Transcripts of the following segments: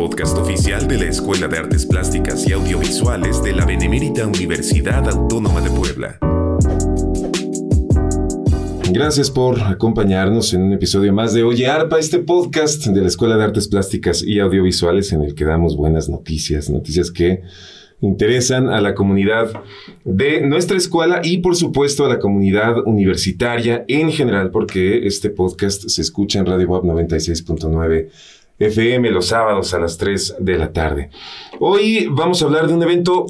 podcast oficial de la Escuela de Artes Plásticas y Audiovisuales de la Benemérita Universidad Autónoma de Puebla. Gracias por acompañarnos en un episodio más de Oye Arpa, este podcast de la Escuela de Artes Plásticas y Audiovisuales en el que damos buenas noticias, noticias que interesan a la comunidad de nuestra escuela y por supuesto a la comunidad universitaria en general, porque este podcast se escucha en Radio Web 96.9 FM los sábados a las 3 de la tarde. Hoy vamos a hablar de un evento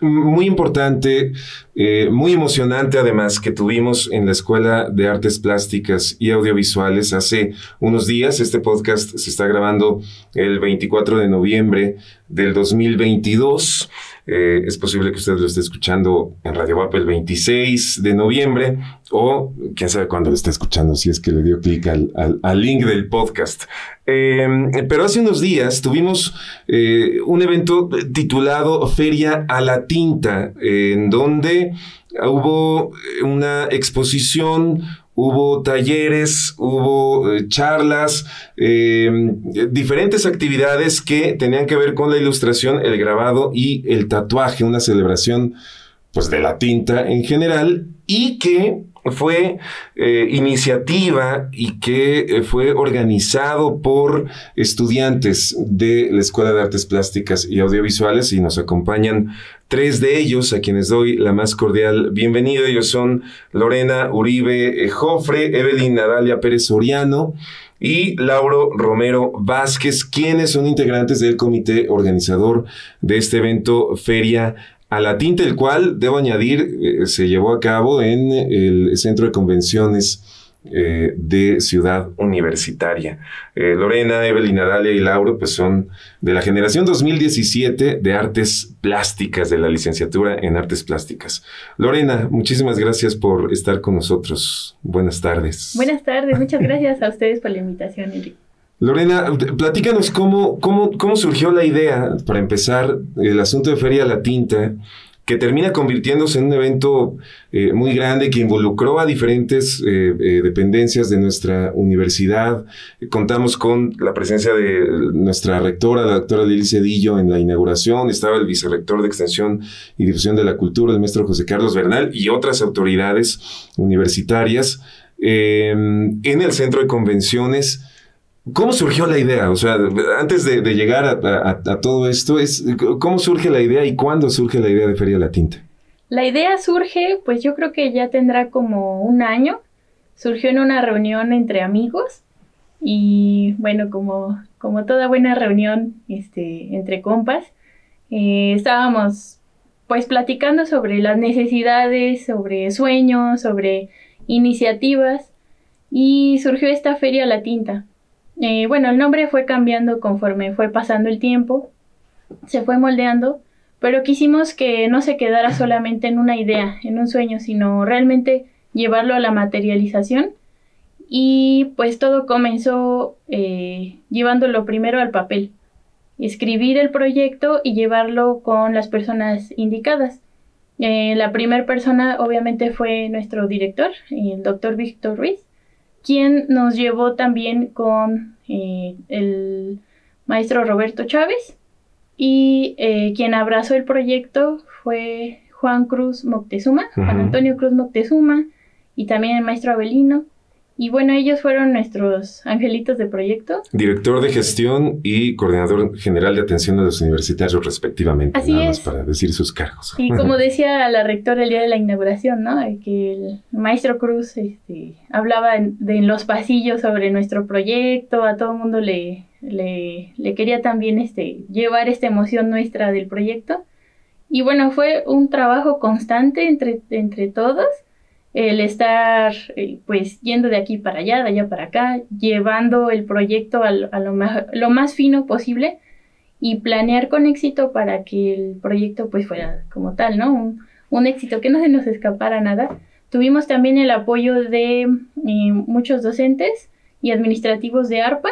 muy importante, eh, muy emocionante además, que tuvimos en la Escuela de Artes Plásticas y Audiovisuales hace unos días. Este podcast se está grabando el 24 de noviembre del 2022. Eh, es posible que usted lo esté escuchando en Radio WAP el 26 de noviembre o quién sabe cuándo lo está escuchando, si es que le dio clic al, link del podcast. Em, pero hace unos días tuvimos eh, un evento titulado Feria a la Tinta, en donde hubo una exposición hubo talleres, hubo eh, charlas, em, diferentes actividades que tenían que ver con la ilustración, el grabado y el tatuaje, una celebración pues de la tinta en general y que fue eh, iniciativa y que eh, fue organizado por estudiantes de la Escuela de Artes Plásticas y Audiovisuales y nos acompañan tres de ellos a quienes doy la más cordial bienvenida. Ellos son Lorena Uribe Jofre, Evelyn Nadalia Pérez Soriano y Lauro Romero Vázquez, quienes son integrantes del comité organizador de este evento Feria a la tinta, el cual, debo añadir, eh, se llevó a cabo en el Centro de Convenciones eh, de Ciudad Universitaria. Eh, Lorena, Evelyn, Dalia y Lauro pues son de la generación 2017 de Artes Plásticas, de la licenciatura en Artes Plásticas. Lorena, muchísimas gracias por estar con nosotros. Buenas tardes. Buenas tardes, muchas gracias a ustedes por la invitación, Enrique. Lorena, platícanos cómo, cómo, cómo surgió la idea, para empezar, el asunto de Feria La Tinta, que termina convirtiéndose en un evento eh, muy grande que involucró a diferentes eh, eh, dependencias de nuestra universidad. contamos con la presencia de nuestra rectora, la doctora Lili Cedillo, en la inauguración. Estaba el vicerrector de Extensión y Difusión de la Cultura, el maestro José Carlos Bernal, y otras autoridades universitarias. en el centro de convenciones ¿Cómo surgió la idea? O sea, antes de, llegar a, todo esto, es, ¿cómo surge la idea y cuándo surge la idea de Feria La Tinta? La idea surge, pues yo creo que ya tendrá como un año. Surgió en una reunión entre amigos y bueno, como, como toda buena reunión este, entre compas, eh, estábamos pues platicando sobre las necesidades, sobre sueños, sobre iniciativas y surgió esta Feria La Tinta. Eh, bueno, el nombre fue cambiando conforme fue pasando el tiempo, se fue moldeando, pero quisimos que no se quedara solamente en una idea, en un sueño, sino realmente llevarlo a la materialización. Y pues todo comenzó eh, llevándolo primero al papel, escribir el proyecto y llevarlo con las personas indicadas. Eh, la primera persona obviamente fue nuestro director, el doctor Víctor Ruiz, quien nos llevó también con eh, el maestro Roberto Chávez y eh, quien abrazó el proyecto fue Juan Cruz Moctezuma, Juan Antonio Cruz Moctezuma y también el maestro Abelino y bueno, ellos fueron nuestros angelitos de proyecto. Director de gestión y coordinador general de atención a los universitarios respectivamente. Así nada es. Más para decir sus cargos. Y como decía la rectora el día de la inauguración, ¿no? Que el maestro Cruz este, hablaba en, de, en los pasillos sobre nuestro proyecto, a todo el mundo le, le, le quería también este, llevar esta emoción nuestra del proyecto. Y bueno, fue un trabajo constante entre, entre todos el estar eh, pues yendo de aquí para allá, de allá para acá, llevando el proyecto a, lo, más, lo, más, fino posible y planear con éxito para que el proyecto pues fuera como tal, ¿no? Un, un éxito, que no se nos escapara nada. Tuvimos también el apoyo de eh, muchos docentes y administrativos de ARPA,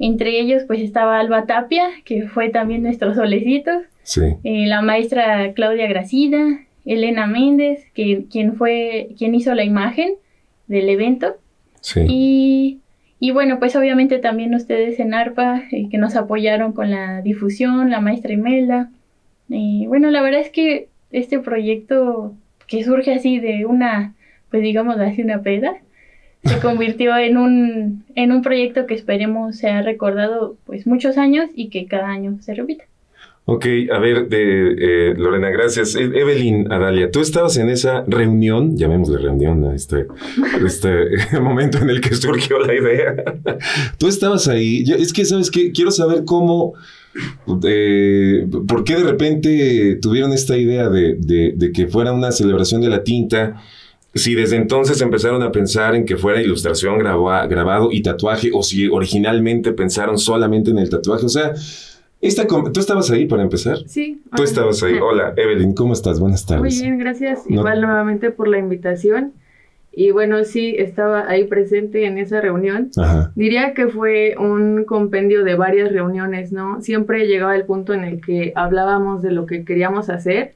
entre ellos pues estaba Alba Tapia, que fue también nuestro solecito, sí. Eh, la maestra Claudia Gracida, Elena Méndez, que, quien fue, quien hizo la imagen del evento. Sí. Y, Y bueno, pues obviamente también ustedes en ARPA eh, que nos apoyaron con la difusión, la maestra Imelda. Y bueno, la verdad es que este proyecto que surge así de una, pues digamos así una peda, se convirtió en un, en un proyecto que esperemos sea recordado pues muchos años y que cada año se repita. Ok, a ver, de, eh, Lorena, gracias. E, Evelyn Adalia, tú estabas en esa reunión, llamémosle reunión este, este momento en el que surgió la idea. tú estabas ahí. es que, ¿sabes qué? Quiero saber cómo, eh, por qué de repente tuvieron esta idea de, de, que fuera una celebración de la tinta. Si desde entonces empezaron a pensar en que fuera ilustración, grabado y tatuaje, o si originalmente pensaron solamente en el tatuaje. O sea, ¿Tú estabas ahí para empezar? Sí. Tú estabas ahí. Hola, Evelyn, ¿cómo estás? Buenas tardes. Muy bien, gracias. Igual nuevamente por la invitación. Y bueno, sí, estaba ahí presente en esa reunión. Diría que fue un compendio de varias reuniones, ¿no? Siempre llegaba el punto en el que hablábamos de lo que queríamos hacer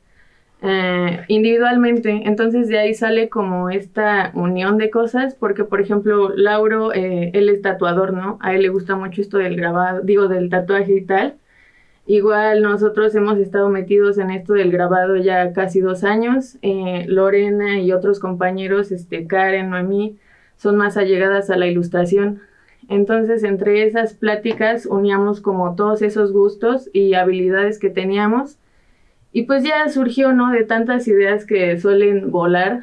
eh, individualmente. Entonces de ahí sale como esta unión de cosas, porque por ejemplo, Lauro, eh, él es tatuador, ¿no? A él le gusta mucho esto del grabado, digo, del tatuaje y tal. Igual nosotros hemos estado metidos en esto del grabado ya casi dos años. Eh, Lorena y otros compañeros, este, Karen, Noemí, son más allegadas a la ilustración. Entonces, entre esas pláticas uníamos como todos esos gustos y habilidades que teníamos. Y pues ya surgió, ¿no? De tantas ideas que suelen volar.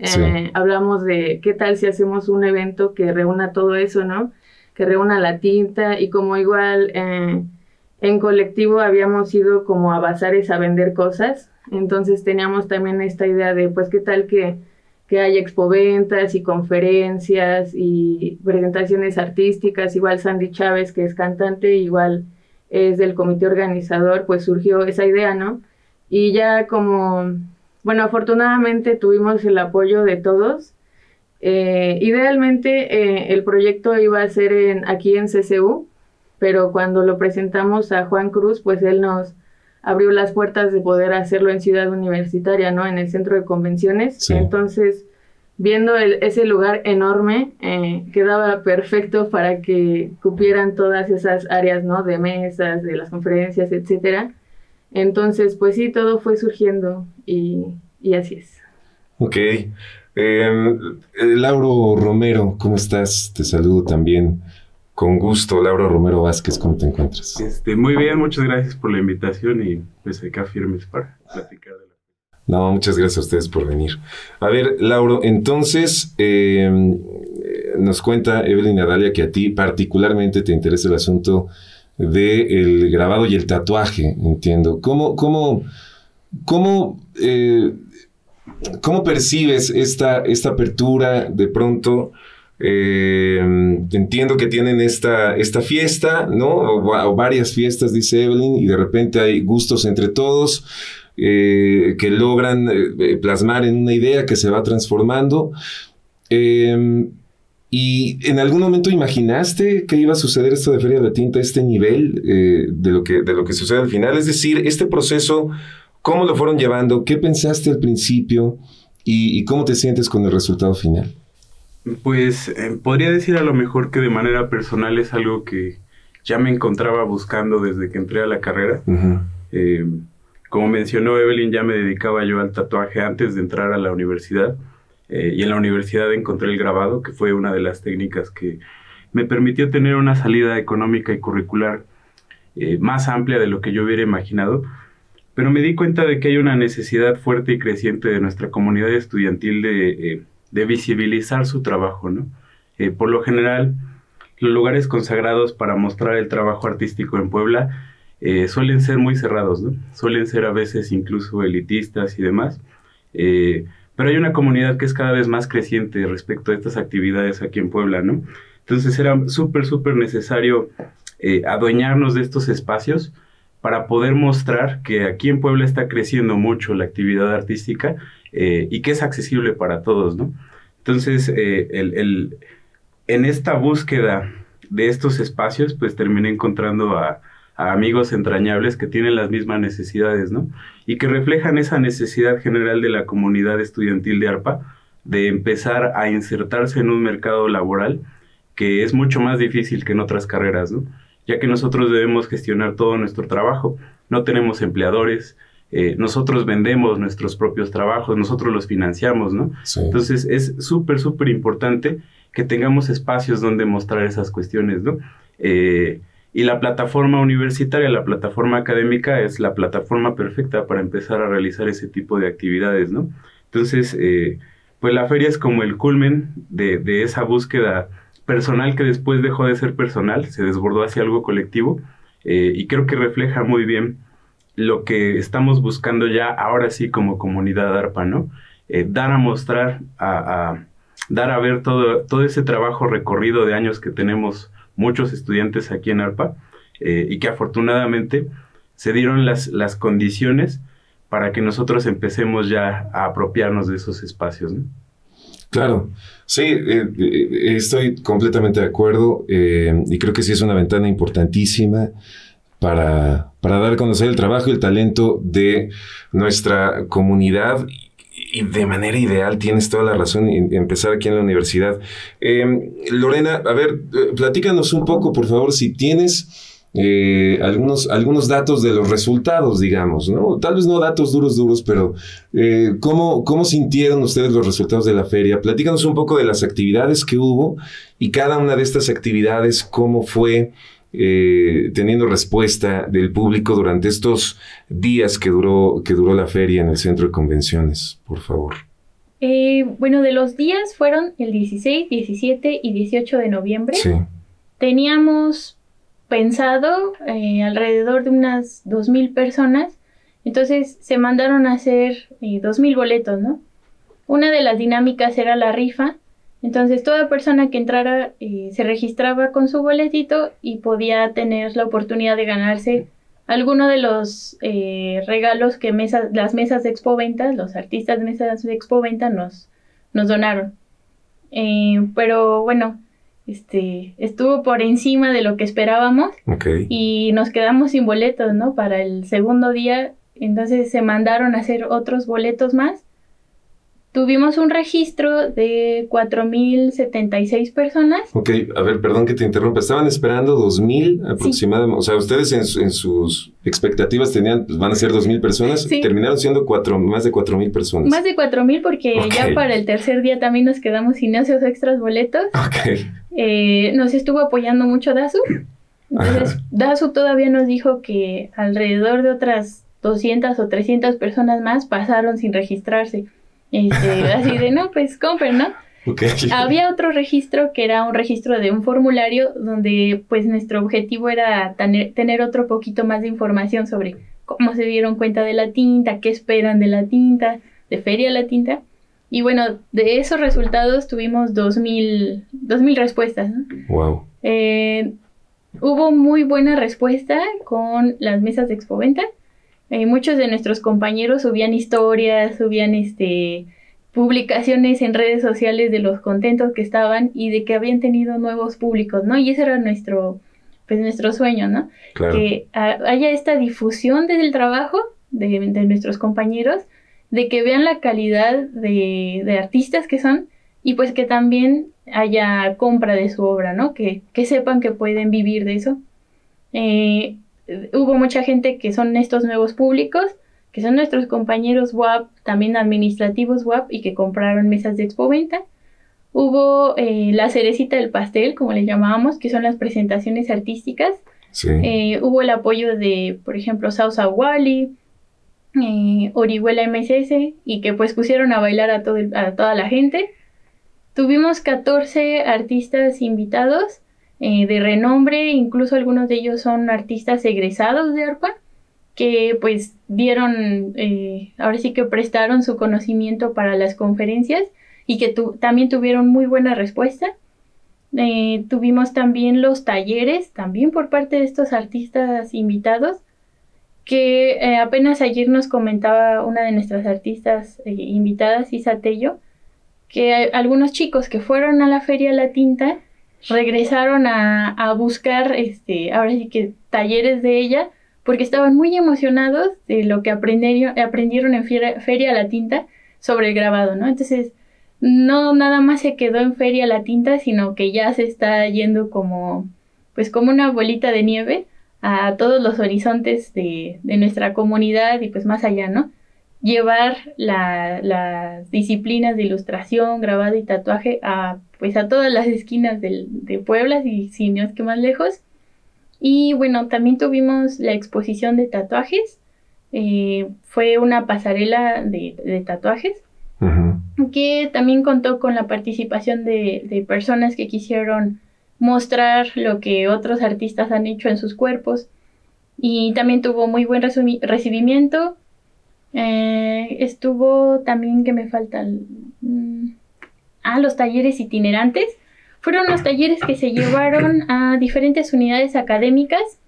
Eh, hablamos de qué tal si hacemos un evento que reúna todo eso, ¿no? Que reúna la tinta y como igual... Eh, en colectivo habíamos ido como a bazares a vender cosas, entonces teníamos también esta idea de, pues, qué tal que, que hay expoventas y conferencias y presentaciones artísticas, igual Sandy Chávez, que es cantante, igual es del comité organizador, pues surgió esa idea, ¿no? Y ya como, bueno, afortunadamente tuvimos el apoyo de todos. Eh, idealmente eh, el proyecto iba a ser en, aquí en CCU, pero cuando lo presentamos a Juan Cruz, pues él nos abrió las puertas de poder hacerlo en Ciudad Universitaria, ¿no? En el centro de convenciones. Entonces, viendo ese lugar enorme, eh, quedaba perfecto para que cupieran todas esas áreas, ¿no? De mesas, de las conferencias, etcétera. Entonces, pues sí, todo fue surgiendo y, y así es. Ok. Em, eh, Lauro Romero, ¿cómo estás? Te saludo también. Con gusto, Laura Romero Vázquez, ¿cómo te encuentras? Este, muy bien, muchas gracias por la invitación y pues acá firmes para platicar de la... No, muchas gracias a ustedes por venir. A ver, Lauro, entonces em, nos cuenta Evelyn Adalia que a ti particularmente te interesa el asunto del grabado y el tatuaje, entiendo. ¿Cómo, cómo, cómo, eh, cómo percibes esta, esta apertura de pronto? Eh, entiendo que tienen esta, esta fiesta, ¿no? O, varias fiestas, dice Evelyn, y de repente hay gustos entre todos eh, que logran eh, plasmar en una idea que se va transformando. Em, ¿Y en algún momento imaginaste que iba a suceder esto de Feria de Tinta, este nivel de, lo que, de lo que sucede al final? Es decir, este proceso, ¿cómo lo fueron llevando? ¿Qué pensaste al principio? y cómo te sientes con el resultado final? Pues eh, podría decir a lo mejor que de manera personal es algo que ya me encontraba buscando desde que entré a la carrera. Eh, como mencionó Evelyn, ya me dedicaba yo al tatuaje antes de entrar a la universidad. Eh, y en la universidad encontré el grabado, que fue una de las técnicas que me permitió tener una salida económica y curricular más amplia de lo que yo hubiera imaginado. Pero me di cuenta de que hay una necesidad fuerte y creciente de nuestra comunidad estudiantil de de visibilizar su trabajo, ¿no? Eh, por lo general, los lugares consagrados para mostrar el trabajo artístico en Puebla eh, suelen ser muy cerrados, ¿no? Suelen ser a veces incluso elitistas y demás. Eh, pero hay una comunidad que es cada vez más creciente respecto a estas actividades aquí en Puebla, ¿no? Entonces era súper, súper necesario adueñarnos de estos espacios para poder mostrar que aquí en Puebla está creciendo mucho la actividad artística eh, y que es accesible para todos, ¿no? Entonces, eh, el, en esta búsqueda de estos espacios, pues terminé encontrando a, amigos entrañables que tienen las mismas necesidades, ¿no? Y que reflejan esa necesidad general de la comunidad estudiantil de ARPA de empezar a insertarse en un mercado laboral que es mucho más difícil que en otras carreras, ¿no? Ya que nosotros debemos gestionar todo nuestro trabajo. No tenemos empleadores, eh, nosotros vendemos nuestros propios trabajos, nosotros los financiamos, ¿no? Entonces es súper, súper importante que tengamos espacios donde mostrar esas cuestiones, ¿no? Eh, y la plataforma universitaria, la plataforma académica es la plataforma perfecta para empezar a realizar ese tipo de actividades, ¿no? Entonces, eh, pues la feria es como el culmen de, de esa búsqueda personal que después dejó de ser personal, se desbordó hacia algo colectivo eh, y creo que refleja muy bien lo que estamos buscando ya ahora sí como comunidad ARPA, ¿no? Eh, dar a mostrar, a, dar a ver todo, todo ese trabajo recorrido de años que tenemos muchos estudiantes aquí en ARPA eh, y que afortunadamente se dieron las, las condiciones para que nosotros empecemos ya a apropiarnos de esos espacios, ¿no? Claro, sí, eh, eh, estoy completamente de acuerdo eh, y creo que sí es una ventana importantísima para, para, dar a conocer el trabajo y el talento de nuestra comunidad y de manera ideal, tienes toda la razón en empezar aquí en la universidad. Lorena, a ver, platícanos un poco, por favor, si tienes eh, algunos, algunos datos de los resultados, digamos, ¿no? Tal vez no datos duros, duros, pero eh, ¿cómo, ¿cómo sintieron ustedes los resultados de la feria? Platícanos un poco de las actividades que hubo y cada una de estas actividades, cómo fue eh, teniendo respuesta del público durante estos días que duró, que duró la feria en el centro de convenciones, por favor. bueno, de los días fueron el 16, 17 y 18 de noviembre. Sí. Teníamos pensado eh, alrededor de unas 2.000 personas. Entonces se mandaron a hacer eh, 2.000 boletos, ¿no? Una de las dinámicas era la rifa. Entonces toda persona que entrara eh, se registraba con su boletito y podía tener la oportunidad de ganarse alguno de los eh, regalos que las mesas de expoventas, los artistas de mesas de expoventa nos, nos donaron. pero bueno, este, estuvo por encima de lo que esperábamos y nos quedamos sin boletos, ¿no? Para el segundo día, entonces se mandaron a hacer otros boletos más. Tuvimos un registro de 4.076 personas. Ok, a ver, perdón que te interrumpa. Estaban esperando 2.000 aproximadamente. O sea, ustedes en, sus expectativas tenían, pues van a ser 2.000 personas. Terminaron siendo cuatro, más de 4.000 personas. Más de 4.000 porque ya para el tercer día también nos quedamos sin esos extras boletos. Ok. Eh, nos estuvo apoyando mucho Dasu. Entonces, Dasu todavía nos dijo que alrededor de otras 200 o 300 personas más pasaron sin registrarse. Este, así de, no, pues compren, ¿no? Había otro registro que era un registro de un formulario donde pues nuestro objetivo era tener otro poquito más de información sobre cómo se dieron cuenta de la tinta, qué esperan de la tinta, de feria la tinta. Y bueno, de esos resultados tuvimos 2.000, mil respuestas. Wow. Eh, hubo muy buena respuesta con las mesas de expoventa. Eh, muchos de nuestros compañeros subían historias, subían este publicaciones en redes sociales de los contentos que estaban y de que habían tenido nuevos públicos, ¿no? Y ese era nuestro, pues nuestro sueño, ¿no? Que haya esta difusión del trabajo de, de nuestros compañeros de que vean la calidad de, artistas que son y pues que también haya compra de su obra, ¿no? Que, sepan que pueden vivir de eso. Eh, hubo mucha gente que son estos nuevos públicos, que son nuestros compañeros WAP, también administrativos WAP y que compraron mesas de expoventa. Hubo eh, la cerecita del pastel, como le llamábamos, que son las presentaciones artísticas. Eh, hubo el apoyo de, por ejemplo, Sausa Wally, eh, Orihuela MSS y que pues pusieron a bailar a, todo a toda la gente. Tuvimos 14 artistas invitados eh, de renombre, incluso algunos de ellos son artistas egresados de ARPA, que pues dieron, eh, ahora sí que prestaron su conocimiento para las conferencias y que también tuvieron muy buena respuesta. Eh, tuvimos también los talleres, también por parte de estos artistas invitados, que apenas ayer nos comentaba una de nuestras artistas invitadas, Isa Tello, que algunos chicos que fueron a la Feria La Tinta regresaron a, buscar, este, ahora sí que talleres de ella, porque estaban muy emocionados de lo que aprendieron, aprendieron en Feria, La Tinta sobre el grabado, ¿no? Entonces, no nada más se quedó en Feria la Tinta, sino que ya se está yendo como, pues como una bolita de nieve a todos los horizontes de, de nuestra comunidad y pues más allá, ¿no? Llevar las disciplinas de ilustración, grabado y tatuaje a pues a todas las esquinas de Puebla y si no es que más lejos. Y bueno, también tuvimos la exposición de tatuajes. Eh, fue una pasarela de, tatuajes que también contó con la participación de, personas que quisieron mostrar lo que otros artistas han hecho en sus cuerpos y también tuvo muy buen recibimiento. Eh, estuvo también que me faltan mm, ah, los talleres itinerantes. Fueron los talleres que se llevaron a diferentes unidades académicas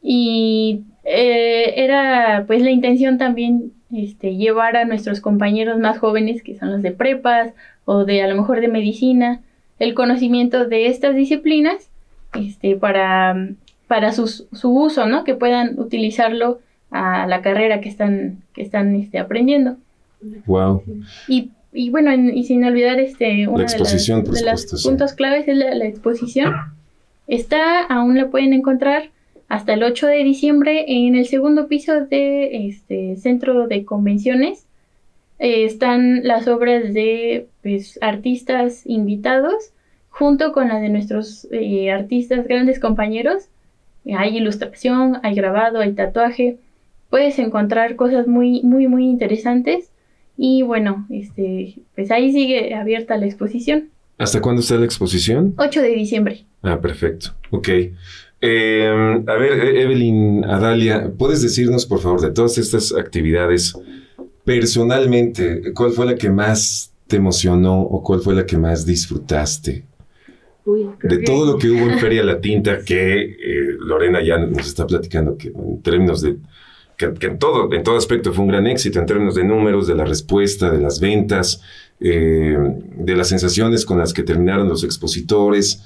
y eh, era pues la intención también este, llevar a nuestros compañeros más jóvenes, que son los de prepas o de a lo mejor de medicina, el conocimiento de estas disciplinas este, para, para su uso, ¿no? Que puedan utilizarlo a la carrera que están, que están este, aprendiendo. Wow. Y, y bueno, y sin olvidar este, una de, los puntos claves es la, la exposición. Está, aún la pueden encontrar hasta el 8 de diciembre en el segundo piso de este centro de convenciones. Eh, están las obras de pues, artistas invitados junto con las de nuestros eh, artistas grandes compañeros. Hay ilustración hay grabado hay tatuaje. Puedes encontrar cosas muy muy muy interesantes y bueno este pues ahí sigue abierta la exposición ¿Hasta cuándo está la exposición? 8 de diciembre. Ah, perfecto. Ok. Em, a ver, e-, Evelyn, Adalia, ¿puedes decirnos, por favor, de todas estas actividades, personalmente, cuál fue la que más te emocionó o cuál fue la que más disfrutaste? de todo lo que hubo en Feria La Tinta, que eh, Lorena ya nos está platicando que en términos de que, en, todo, en todo aspecto fue un gran éxito, en términos de números, de la respuesta, de las ventas, eh, de las sensaciones con las que terminaron los expositores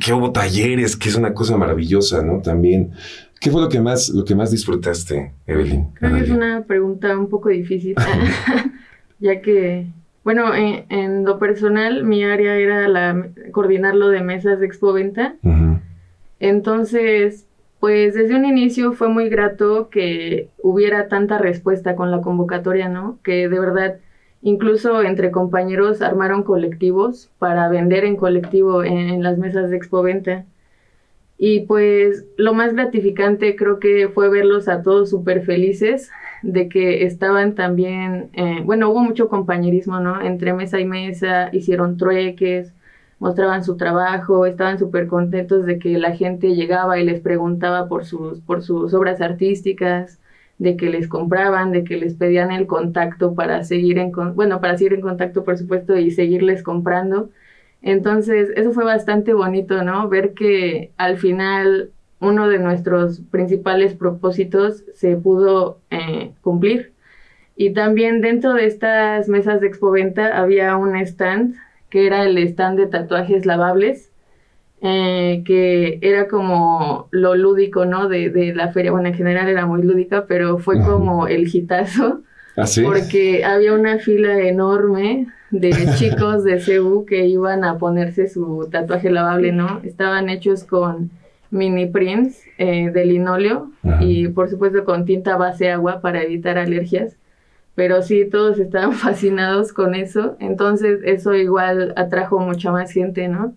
que hubo talleres, que es una cosa maravillosa, ¿no? También. ¿Qué fue lo que más, lo que más disfrutaste, Evelyn? Creo que es una pregunta un poco difícil, ya que, bueno, en, lo personal, mi área era la, coordinar lo de mesas de expoventa. Entonces, pues desde un inicio fue muy grato que hubiera tanta respuesta con la convocatoria, ¿no? Que de verdad Incluso entre compañeros armaron colectivos para vender en colectivo en, las mesas de expoventa. Y pues lo más gratificante creo que fue verlos a todos súper felices de que estaban también, eh, bueno, hubo mucho compañerismo, ¿no? Entre mesa y mesa, hicieron trueques, mostraban su trabajo, estaban súper contentos de que la gente llegaba y les preguntaba por sus, por sus obras artísticas de que les compraban, de que les pedían el contacto para seguir en, bueno, para seguir en contacto, por supuesto, y seguirles comprando. Entonces, eso fue bastante bonito, ¿no? Ver que al final uno de nuestros principales propósitos se pudo eh, cumplir. Y también dentro de estas mesas de expoventa había un stand que era el stand de tatuajes lavables eh, que era como lo lúdico, ¿no? De, de, la feria. Bueno, en general era muy lúdica, pero fue como el hitazo. ¿Ah, porque había una fila enorme de chicos de CEU que iban a ponerse su tatuaje lavable, ¿no? Estaban hechos con mini prints eh, de linóleo y por supuesto con tinta base agua para evitar alergias. Pero sí, todos estaban fascinados con eso. Entonces eso igual atrajo mucha más gente, ¿no?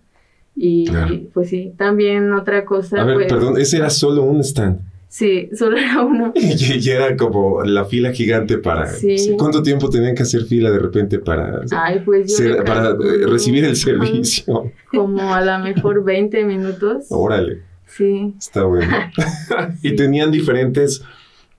Y pues sí, también otra cosa. A ver, pues, perdón, ese era solo un stand. Sí, solo era uno. y, era como la fila gigante para... Sí. ¿Cuánto tiempo tenían que hacer fila de repente para, Ay, pues para recibir el servicio? Como a lo mejor 20 minutos. Órale. Sí. Está bueno. y tenían diferentes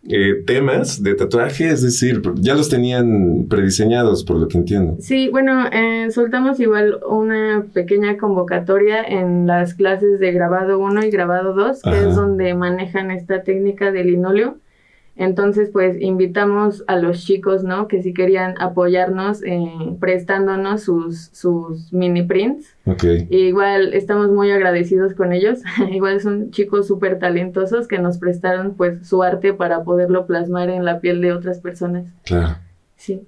eh, temas de tatuaje, es decir, ya los tenían prediseñados, por lo que entiendo. Sí, bueno, eh, soltamos igual una pequeña convocatoria en las clases de grabado 1 y grabado 2, que es donde manejan esta técnica del linóleo. Entonces, pues invitamos a los chicos, ¿no? Que si querían apoyarnos prestándonos sus, sus mini prints. Ok. igual estamos muy agradecidos con ellos. igual son chicos súper talentosos que nos prestaron pues su arte para poderlo plasmar en la piel de otras personas. Claro. Sí.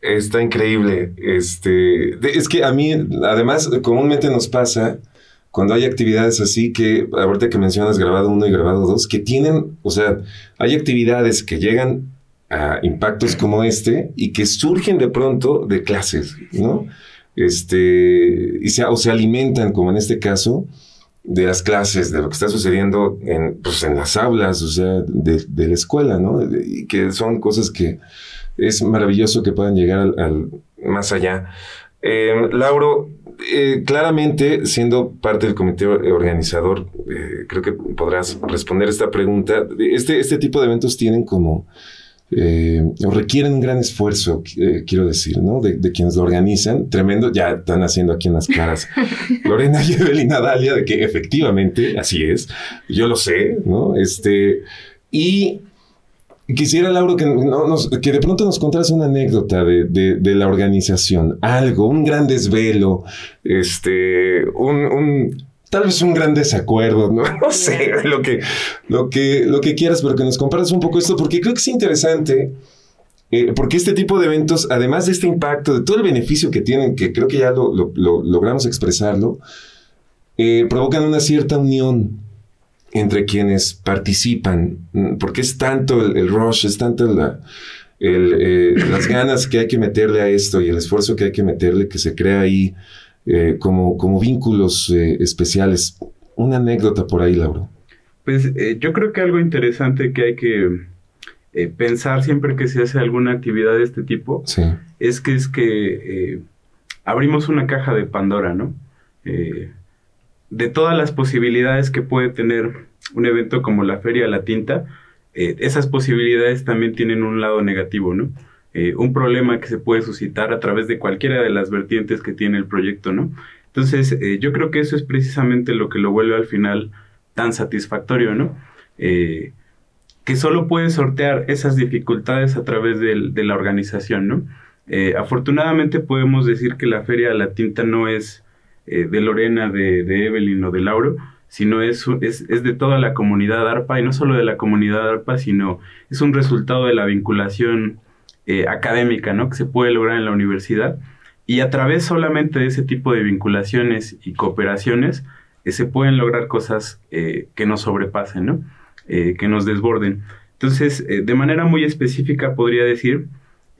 Está increíble. Este, es que a mí, además, comúnmente nos pasa cuando hay actividades así que, ahorita que mencionas grabado uno y grabado dos, que tienen, o sea, hay actividades que llegan a impactos como este y que surgen de pronto de clases, ¿no? Este, y se, o se alimentan, como en este caso, de las clases, de lo que está sucediendo en, pues, en las aulas, o sea, de, de la escuela, ¿no? y que son cosas que es maravilloso que puedan llegar al, más allá. Eh, Lauro, eh, claramente, siendo parte del comité organizador, eh, creo que podrás responder esta pregunta. Este, este tipo de eventos tienen como, o requieren un gran esfuerzo, quiero decir, ¿no? De, quienes lo organizan. Tremendo, ya están haciendo aquí en las caras Lorena y Evelina Dalia, de que efectivamente así es. Yo lo sé, ¿no? Este, y Quisiera, Lauro, que, que de pronto nos contaras una anécdota de, la organización, algo, un gran desvelo, este, un, tal vez un gran desacuerdo, no, sé, lo que, lo, que, lo que quieras, pero que nos compartas un poco esto, porque creo que es interesante, eh, porque este tipo de eventos, además de este impacto, de todo el beneficio que tienen, que creo que ya lo, logramos expresarlo, eh, provocan una cierta unión entre quienes participan, mm, porque es tanto el, rush, es tanto la, eh, las ganas que hay que meterle a esto y el esfuerzo que hay que meterle, que se crea ahí eh, como, como vínculos eh, especiales. Una anécdota por ahí, Lauro. Pues yo creo que algo interesante que hay que pensar siempre que se hace alguna actividad de este tipo es que es que abrimos una caja de Pandora, ¿no? De todas las posibilidades que puede tener un evento como la Feria La Tinta, eh, esas posibilidades también tienen un lado negativo, ¿no? Eh, un problema que se puede suscitar a través de cualquiera de las vertientes que tiene el proyecto, ¿no? Entonces, eh, yo creo que eso es precisamente lo que lo vuelve al final tan satisfactorio, ¿no? que solo puede sortear esas dificultades a través de la organización, ¿no? afortunadamente podemos decir que la Feria La Tinta no es eh, de Lorena, de, Evelyn o de Lauro, sino es, es, de toda la comunidad ARPA y no solo de la comunidad ARPA, sino es un resultado de la vinculación eh, académica ¿no? que se puede lograr en la universidad. Y a través solamente de ese tipo de vinculaciones y cooperaciones eh, se pueden lograr cosas que nos sobrepasen, ¿no? que nos desborden. Entonces, de manera muy específica podría decir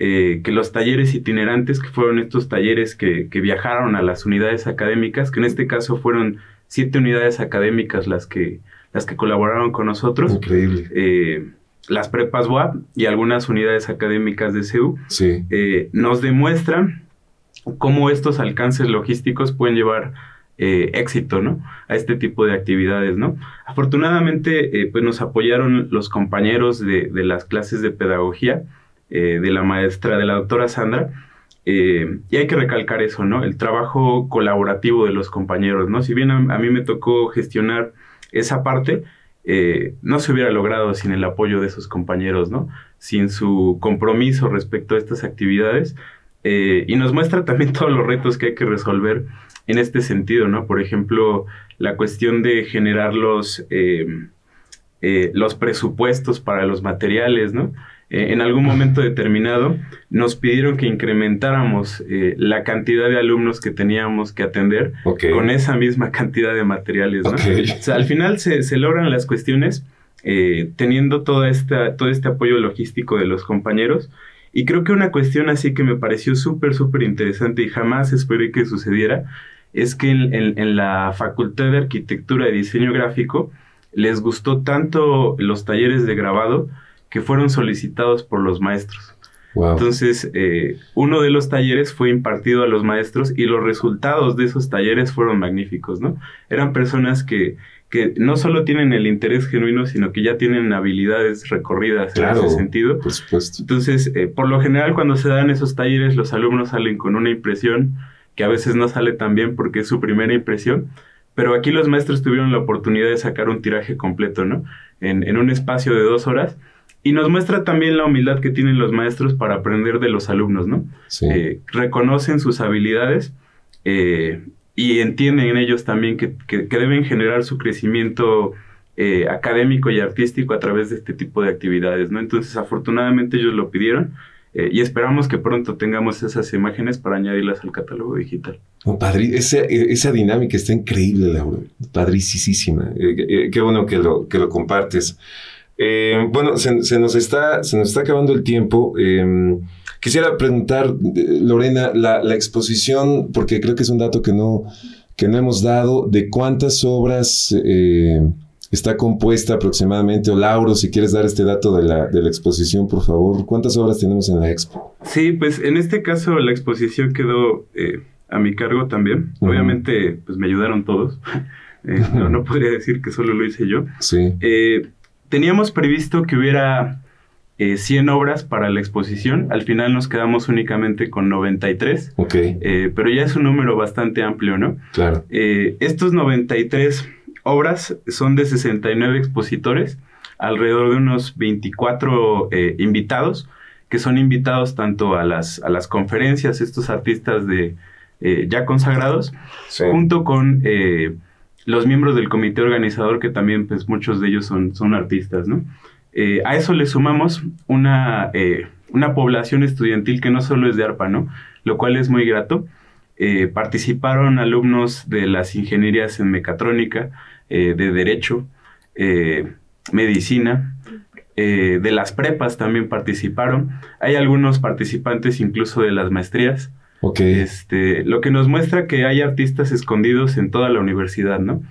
eh, que los talleres itinerantes, que fueron estos talleres que, viajaron a las unidades académicas, que en este caso fueron siete unidades académicas las que, las que colaboraron con nosotros. Increíble. Eh, las prepas WAP y algunas unidades académicas de CEU, sí. Eh, nos demuestran cómo estos alcances logísticos pueden llevar éxito, ¿no? A este tipo de actividades, ¿no? Afortunadamente, pues nos apoyaron los compañeros de, de las clases de pedagogía, eh, de la maestra, de la doctora Sandra. Eh, y hay que recalcar eso, ¿no? El trabajo colaborativo de los compañeros, ¿no? Si bien a, mí me tocó gestionar esa parte, eh, no se hubiera logrado sin el apoyo de esos compañeros, ¿no? Sin su compromiso respecto a estas actividades. y nos muestra también todos los retos que hay que resolver en este sentido, ¿no? Por ejemplo, la cuestión de generar los, los presupuestos para los materiales, ¿no? Eh, en algún momento determinado nos pidieron que incrementáramos eh, la cantidad de alumnos que teníamos que atender con esa misma cantidad de materiales. al final se, logran las cuestiones eh, teniendo toda esta, todo este apoyo logístico de los compañeros. Y creo que una cuestión así que me pareció súper, súper interesante y jamás esperé que sucediera, es que en, la Facultad de Arquitectura y Diseño Gráfico les gustó tanto los talleres de grabado que fueron solicitados por los maestros. Entonces, eh, uno de los talleres fue impartido a los maestros y los resultados de esos talleres fueron magníficos, ¿no? Eran personas que, que no solo tienen el interés genuino, sino que ya tienen habilidades recorridas en ese sentido. Por supuesto. Entonces, eh, por lo general, cuando se dan esos talleres, los alumnos salen con una impresión que a veces no sale tan bien porque es su primera impresión, pero aquí los maestros tuvieron la oportunidad de sacar un tiraje completo, ¿no? En, en un espacio de dos horas y nos muestra también la humildad que tienen los maestros para aprender de los alumnos, ¿no? Eh, reconocen sus habilidades eh, y entienden en ellos también que, deben generar su crecimiento eh, académico y artístico a través de este tipo de actividades, ¿no? Entonces, afortunadamente ellos lo pidieron Eh, y esperamos que pronto tengamos esas imágenes para añadirlas al catálogo digital. Oh, esa, esa, dinámica está increíble, Laura. Padricísima. Eh, qué bueno que lo, que lo compartes. Bueno, se, nos está, se nos está acabando el tiempo. Em, quisiera preguntar, Lorena, la, la, exposición, porque creo que es un dato que no, que no hemos dado, de cuántas obras está compuesta aproximadamente, o Lauro, si quieres dar este dato de la, de la exposición, por favor, ¿cuántas obras tenemos en la expo? Sí, pues en este caso la exposición quedó eh, a mi cargo también. Obviamente, pues me ayudaron todos. Eh, no, podría decir que solo lo hice yo. Sí. Eh, teníamos previsto que hubiera 100 obras para la exposición. Al final nos quedamos únicamente con 93. Ok. pero ya es un número bastante amplio, ¿no? Claro. estos 93 obras son de 69 expositores, alrededor de unos 24 eh, invitados, que son invitados tanto a las, a las conferencias, estos artistas de, eh, ya consagrados, junto con eh, los miembros del comité organizador, que también pues muchos de ellos son, son artistas, ¿no? a eso le sumamos una, una población estudiantil que no solo es de ARPA, ¿no? Lo cual es muy grato. participaron alumnos de las ingenierías en mecatrónica, eh, de Derecho, eh, Medicina, eh, de las prepas también participaron. Hay algunos participantes incluso de las maestrías. Este, lo que nos muestra que hay artistas escondidos en toda la universidad, ¿no?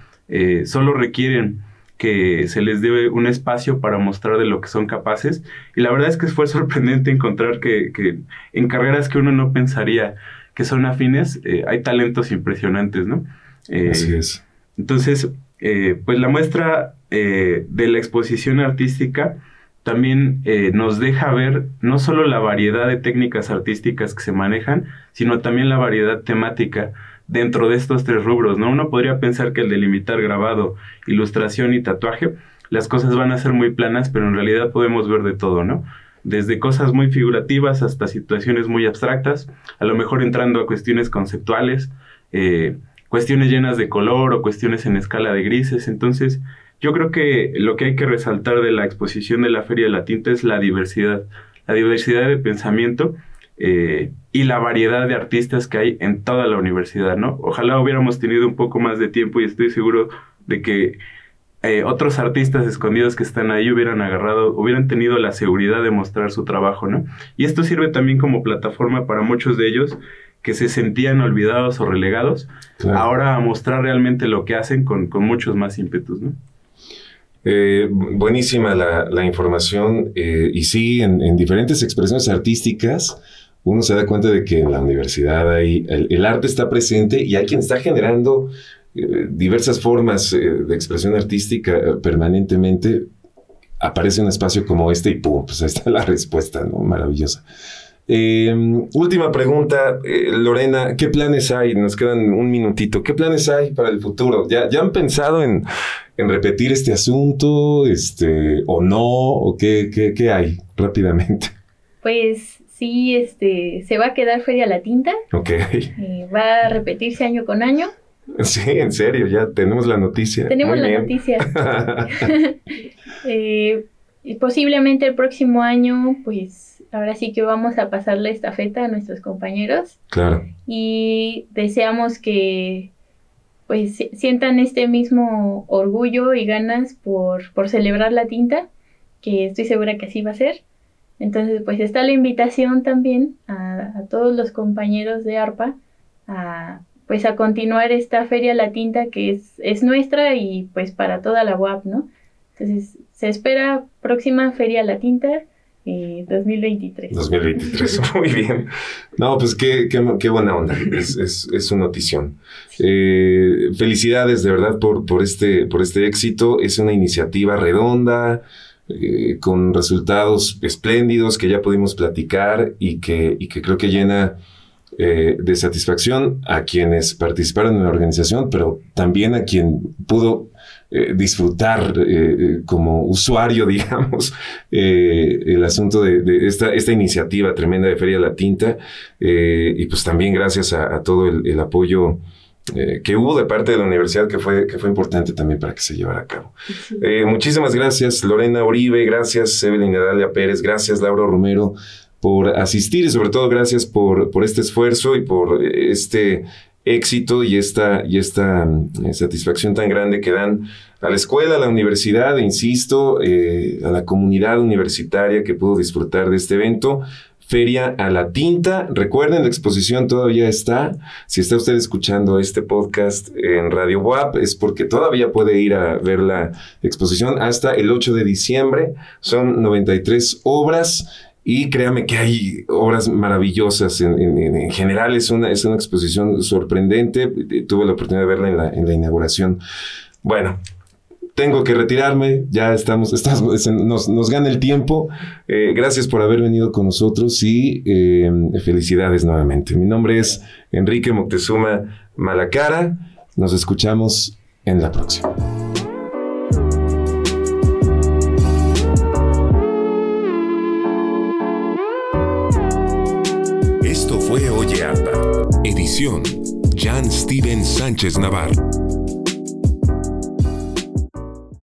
solo requieren que se les dé un espacio para mostrar de lo que son capaces. Y la verdad es que fue sorprendente encontrar que, que en carreras que uno no pensaría que son afines, hay talentos impresionantes, ¿no? Así es. Entonces, eh, pues la muestra eh, de la exposición artística también eh, nos deja ver no solo la variedad de técnicas artísticas que se manejan, sino también la variedad temática dentro de estos tres rubros, ¿no? Uno podría pensar que el delimitar grabado, ilustración y tatuaje, las cosas van a ser muy planas, pero en realidad podemos ver de todo, ¿no? Desde cosas muy figurativas hasta situaciones muy abstractas, a lo mejor entrando a cuestiones conceptuales, eh, cuestiones llenas de color o cuestiones en escala de grises. Entonces, yo creo que lo que hay que resaltar de la exposición de la Feria de la Tinta es la diversidad, la diversidad de pensamiento eh, y la variedad de artistas que hay en toda la universidad, ¿no? Ojalá hubiéramos tenido un poco más de tiempo y estoy seguro de que eh, otros artistas escondidos que están ahí hubieran agarrado, hubieran tenido la seguridad de mostrar su trabajo, ¿no? Y esto sirve también como plataforma para muchos de ellos que se sentían olvidados o relegados, ahora a mostrar realmente lo que hacen con, muchos más ímpetus, ¿no? Eh, buenísima la, información eh, y sí, en, diferentes expresiones artísticas uno se da cuenta de que en la universidad hay, el, arte está presente y hay quien está generando eh, diversas formas de expresión artística permanentemente. Aparece un espacio como este y pum, pues ahí está la respuesta, ¿no? Maravillosa. Eh, última pregunta, eh, Lorena, ¿qué planes hay? Nos quedan un minutito. ¿Qué planes hay para el futuro? ¿Ya, ya han pensado en, repetir este asunto este, o no? ¿O qué, qué, hay rápidamente? Pues sí, este, se va a quedar Feria La Tinta. Ok. Eh, va a repetirse año con año. Sí, en serio, ya tenemos la noticia. Tenemos la noticia. y posiblemente el próximo año, pues ahora sí que vamos a pasarle esta feta a nuestros compañeros. Claro. Y deseamos que pues sientan este mismo orgullo y ganas por, por celebrar la tinta, que estoy segura que así va a ser. Entonces, pues está la invitación también a, a todos los compañeros de ARPA a pues a continuar esta feria la tinta que es, es nuestra y pues para toda la UAP, ¿no? Entonces, se espera próxima feria la tinta 2023. 2023, muy bien. No, pues qué, qué, buena onda, es, es, es una notición. Eh, felicidades de verdad por, por, este, por este éxito, es una iniciativa redonda, eh, con resultados espléndidos que ya pudimos platicar y que, y que creo que llena eh, de satisfacción a quienes participaron en la organización, pero también a quien pudo eh, disfrutar eh, como usuario, digamos, el asunto de, esta, esta, iniciativa tremenda de Feria La Tinta y pues también gracias a, todo el, apoyo. que hubo de parte de la universidad que fue, que fue importante también para que se llevara a cabo. muchísimas gracias, Lorena Uribe, gracias, Evelyn Nadalia Pérez, gracias, Laura Romero por asistir y sobre todo gracias por, por este esfuerzo y por este éxito y esta, y esta eh, satisfacción tan grande que dan a la escuela, a la universidad, e insisto, eh, a la comunidad universitaria que pudo disfrutar de este evento. Feria a la Tinta. Recuerden, la exposición todavía está. Si está usted escuchando este podcast en Radio WAP, es porque todavía puede ir a ver la exposición hasta el 8 de diciembre. Son 93 obras. Y créame que hay obras maravillosas. En, general es una, es una exposición sorprendente. Tuve la oportunidad de verla en la, en la inauguración. Bueno, tengo que retirarme, ya estamos, estamos nos, nos, gana el tiempo. Eh, gracias por haber venido con nosotros y eh, felicidades nuevamente. Mi nombre es Enrique Moctezuma Malacara. Nos escuchamos en la próxima. Jan Steven Sánchez Navarro.